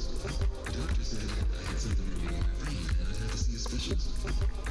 special. The doctor said I had something in my brain and I'd have to see a specialist.